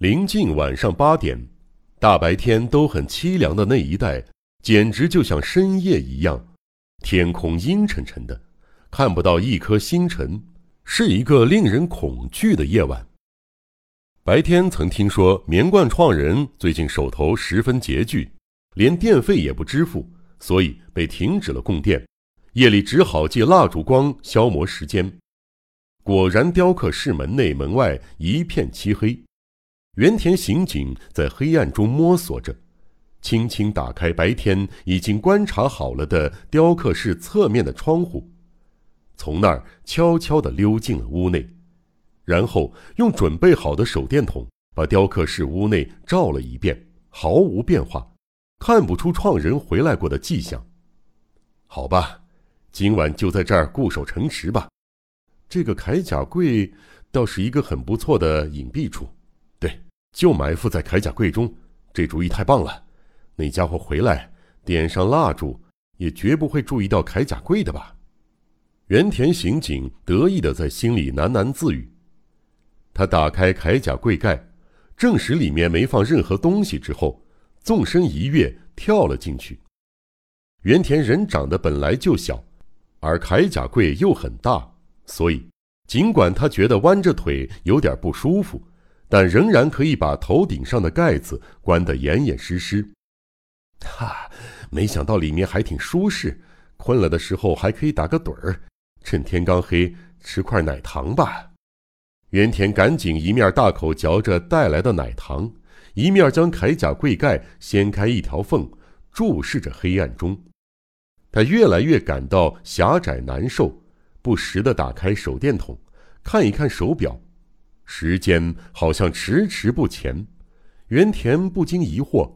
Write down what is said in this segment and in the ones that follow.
临近晚上八点，大白天都很凄凉的那一带，简直就像深夜一样，天空阴沉沉的，看不到一颗星辰，是一个令人恐惧的夜晚。白天曾听说棉冠创人最近手头十分拮据，连电费也不支付，所以被停止了供电，夜里只好借蜡烛光消磨时间。果然，雕刻室门内门外一片漆黑。原田刑警在黑暗中摸索着，轻轻打开白天已经观察好了的雕刻室侧面的窗户，从那儿悄悄地溜进了屋内，然后用准备好的手电筒把雕刻室屋内照了一遍，毫无变化，看不出创人回来过的迹象。好吧，今晚就在这儿固守城池吧。这个铠甲柜倒是一个很不错的隐蔽处。就埋伏在铠甲柜中，这主意太棒了。那家伙回来，点上蜡烛，也绝不会注意到铠甲柜的吧？原田刑警得意的在心里喃喃自语。他打开铠甲柜盖，证实里面没放任何东西之后，纵身一跃，跳了进去。原田人长得本来就小，而铠甲柜又很大，所以尽管他觉得弯着腿有点不舒服。但仍然可以把头顶上的盖子关得严严实实。哈，没想到里面还挺舒适，困了的时候还可以打个盹儿。趁天刚黑，吃块奶糖吧。原田赶紧一面大口嚼着带来的奶糖，一面将铠甲柜盖掀开一条缝，注视着黑暗中。他越来越感到狭窄难受，不时地打开手电筒，看一看手表。时间好像迟迟不前，原田不禁疑惑：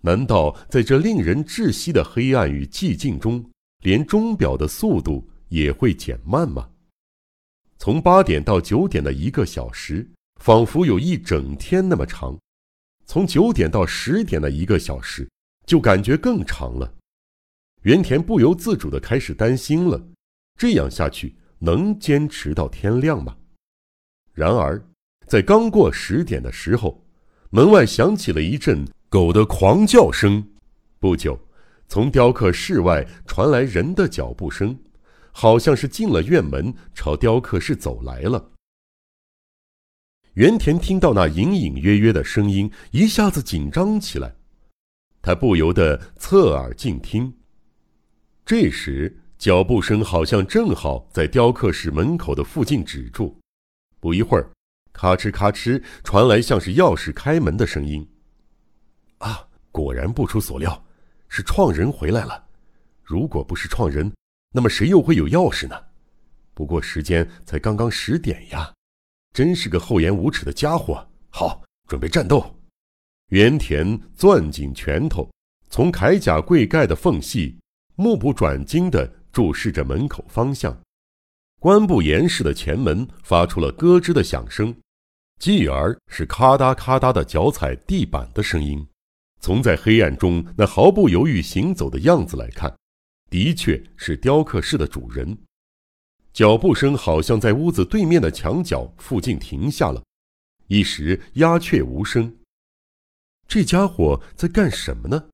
难道在这令人窒息的黑暗与寂静中，连钟表的速度也会减慢吗？从八点到九点的一个小时，仿佛有一整天那么长；从九点到十点的一个小时，就感觉更长了。原田不由自主地开始担心了：这样下去，能坚持到天亮吗？然而，在刚过十点的时候，门外响起了一阵狗的狂叫声。不久，从雕刻室外传来人的脚步声，好像是进了院门，朝雕刻室走来了。原田听到那隐隐约约的声音，一下子紧张起来，他不由得侧耳静听。这时，脚步声好像正好在雕刻室门口的附近止住。不一会儿，咔哧咔哧传来像是钥匙开门的声音。啊，果然不出所料，是创人回来了。如果不是创人，那么谁又会有钥匙呢？不过时间才刚刚十点呀，真是个厚颜无耻的家伙！好，准备战斗。原田攥紧拳头，从铠甲柜盖的缝隙，目不转睛地注视着门口方向。关不严实的前门发出了咯吱的响声，继而是咔嗒咔嗒的脚踩地板的声音。从在黑暗中那毫不犹豫行走的样子来看，的确是雕刻室的主人。脚步声好像在屋子对面的墙角附近停下了，一时鸦雀无声。这家伙在干什么呢？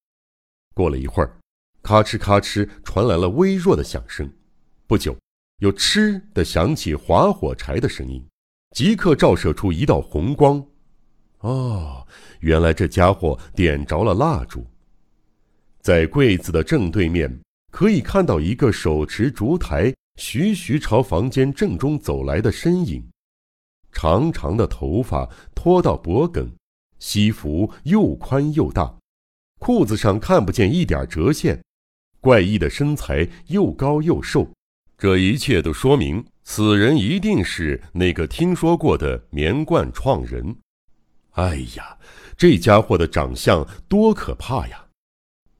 过了一会儿，咔哧咔哧传来了微弱的响声。不久。有“嗤”的响起，划火柴的声音，即刻照射出一道红光。哦，原来这家伙点着了蜡烛。在柜子的正对面，可以看到一个手持烛台、徐徐朝房间正中走来的身影。长长的头发拖到脖颈，西服又宽又大，裤子上看不见一点折线，怪异的身材又高又瘦。这一切都说明，此人一定是那个听说过的棉冠创人。哎呀，这家伙的长相多可怕呀！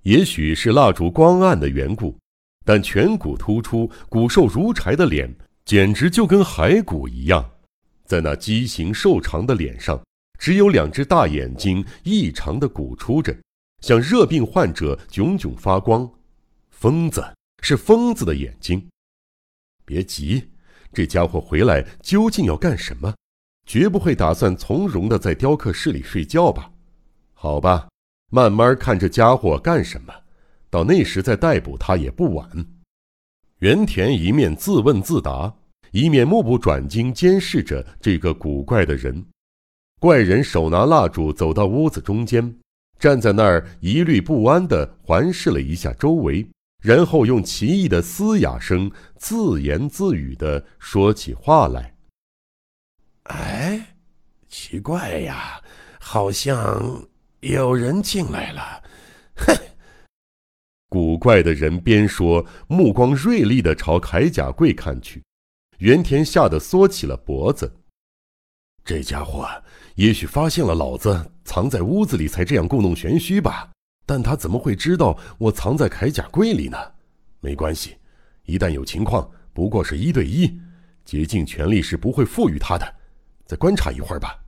也许是蜡烛光暗的缘故，但颧骨突出、骨瘦如柴的脸，简直就跟骸骨一样。在那畸形瘦长的脸上，只有两只大眼睛异常的鼓出着，像热病患者炯炯发光。疯子是疯子的眼睛。别急，这家伙回来究竟要干什么？绝不会打算从容的在雕刻室里睡觉吧？好吧，慢慢看这家伙干什么，到那时再逮捕他也不晚。原田一面自问自答，一面目不转睛监视着这个古怪的人。怪人手拿蜡烛走到屋子中间，站在那儿疑虑不安地环视了一下周围，然后用奇异的嘶哑声自言自语的说起话来。哎，奇怪呀，好像有人进来了。哼！古怪的人边说，目光锐利的朝铠甲柜看去。原田吓得缩起了脖子。这家伙也许发现了老子藏在屋子里，才这样故弄玄虚吧？但他怎么会知道我藏在铠甲柜里呢？没关系，一旦有情况，不过是一对一，竭尽全力是不会赋予他的。再观察一会儿吧，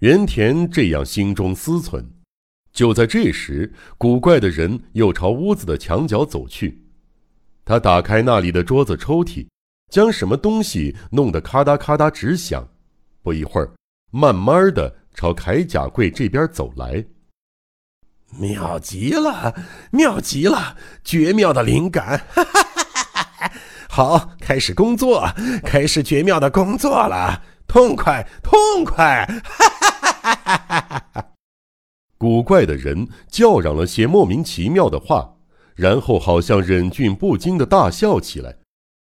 原田这样心中思忖。就在这时，古怪的人又朝屋子的墙角走去。他打开那里的桌子抽屉，将什么东西弄得咔嗒咔嗒直响。不一会儿，慢慢的朝铠甲柜这边走来。妙极了，妙极了，绝妙的灵感！好，开始工作，开始绝妙的工作了。痛快，痛快！古怪的人叫嚷了些莫名其妙的话，然后好像忍俊不禁的大笑起来。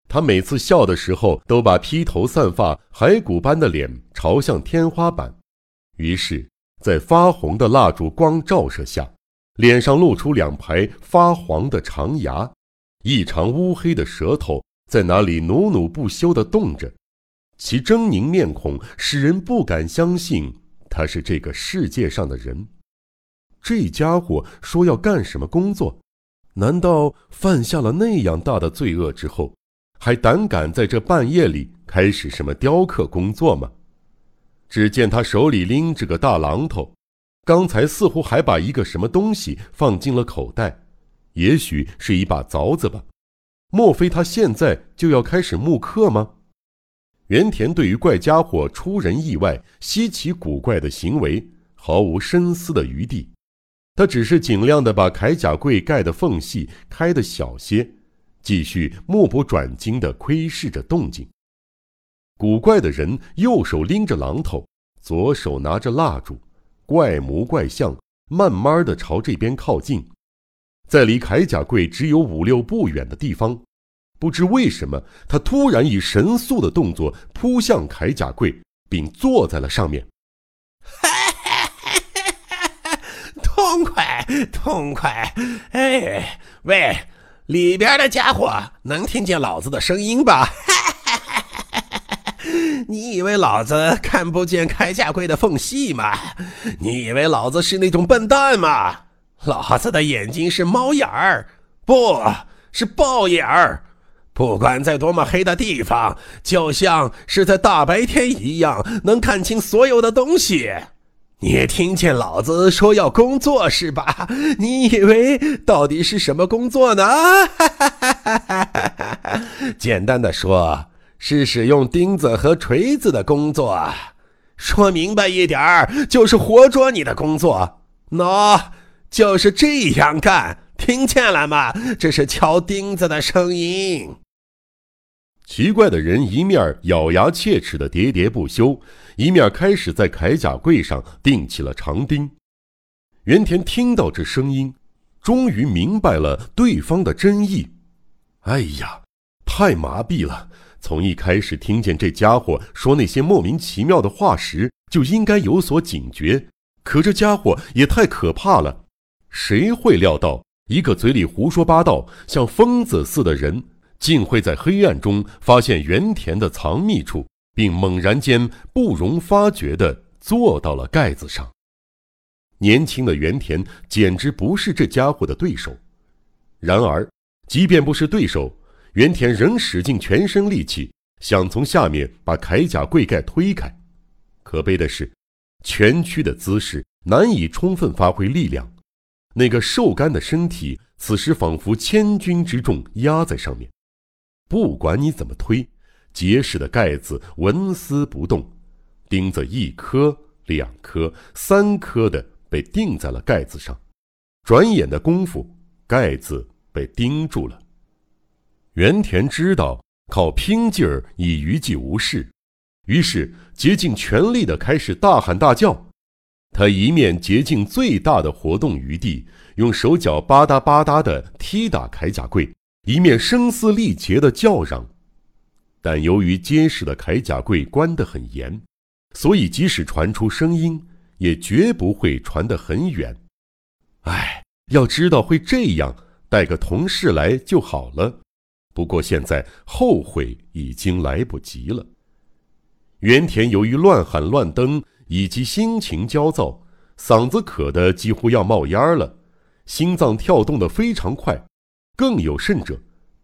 他每次笑的时候，都把披头散发、骸骨般的脸朝向天花板。于是，在发红的蜡烛光照射下，脸上露出两排发黄的长牙，一长乌黑的舌头在那里努努不休地动着。其狰狞面孔使人不敢相信他是这个世界上的人。这家伙说要干什么工作？难道犯下了那样大的罪恶之后，还胆敢在这半夜里开始什么雕刻工作吗？只见他手里拎着个大榔头，刚才似乎还把一个什么东西放进了口袋，也许是一把凿子吧。莫非他现在就要开始木刻吗？原田对于怪家伙出人意外、稀奇古怪的行为毫无深思的余地，他只是尽量的把铠甲柜盖的缝隙开的小些，继续目不转睛的窥视着动静。古怪的人右手拎着榔头，左手拿着蜡烛，怪模怪相，慢慢的朝这边靠近，在离铠甲柜只有五六步远的地方。不知为什么，他突然以神速的动作扑向铠甲柜，并坐在了上面。痛快，痛快！哎，喂，里边的家伙能听见老子的声音吧？你以为老子看不见铠甲柜的缝隙吗？你以为老子是那种笨蛋吗？老子的眼睛是猫眼儿，不是豹眼儿。不管在多么黑的地方，就像是在大白天一样，能看清所有的东西。你听见老子说要工作是吧？你以为到底是什么工作呢？简单的说，是使用钉子和锤子的工作。说明白一点儿，就是活捉你的工作。喏，就是这样干。听见了吗？这是敲钉子的声音。奇怪的人一面咬牙切齿的喋喋不休，一面开始在铠甲柜上钉起了长钉。原田听到这声音，终于明白了对方的真意。哎呀，太麻痹了！从一开始听见这家伙说那些莫名其妙的话时，就应该有所警觉。可这家伙也太可怕了！谁会料到一个嘴里胡说八道、像疯子似的人？竟会在黑暗中发现原田的藏匿处，并猛然间不容发觉地坐到了盖子上。年轻的原田简直不是这家伙的对手。然而，即便不是对手，原田仍使尽全身力气想从下面把铠甲柜盖推开。可悲的是，蜷曲的姿势难以充分发挥力量，那个瘦干的身体此时仿佛千钧之重压在上面。不管你怎么推，结实的盖子纹丝不动，钉子一颗、两颗、三颗的被钉在了盖子上。转眼的功夫，盖子被钉住了。原田知道靠拼劲儿已于济无事，于是竭尽全力的开始大喊大叫。他一面竭尽最大的活动余地，用手脚吧嗒吧嗒的踢打铠甲柜，一面声嘶力竭的叫嚷。但由于结实的铠甲柜关得很严，所以即使传出声音，也绝不会传得很远。唉，要知道会这样，带个同事来就好了。不过现在后悔已经来不及了。原田由于乱喊乱蹬。以及心情焦躁，嗓子渴得几乎要冒烟了，心脏跳动得非常快，更有甚者，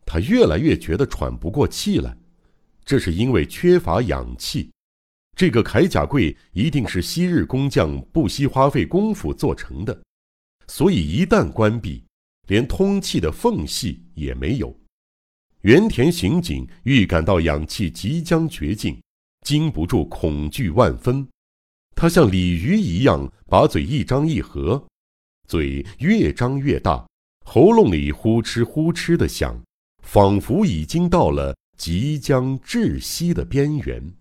他越来越觉得喘不过气来，这是因为缺乏氧气。这个铠甲柜一定是昔日工匠不惜花费功夫做成的，所以一旦关闭，连通气的缝隙也没有。原田刑警预感到氧气即将绝尽，禁不住恐惧万分。他像鲤鱼一样把嘴一张一合，嘴越张越大，喉咙里呼哧呼哧的响，仿佛已经到了即将窒息的边缘。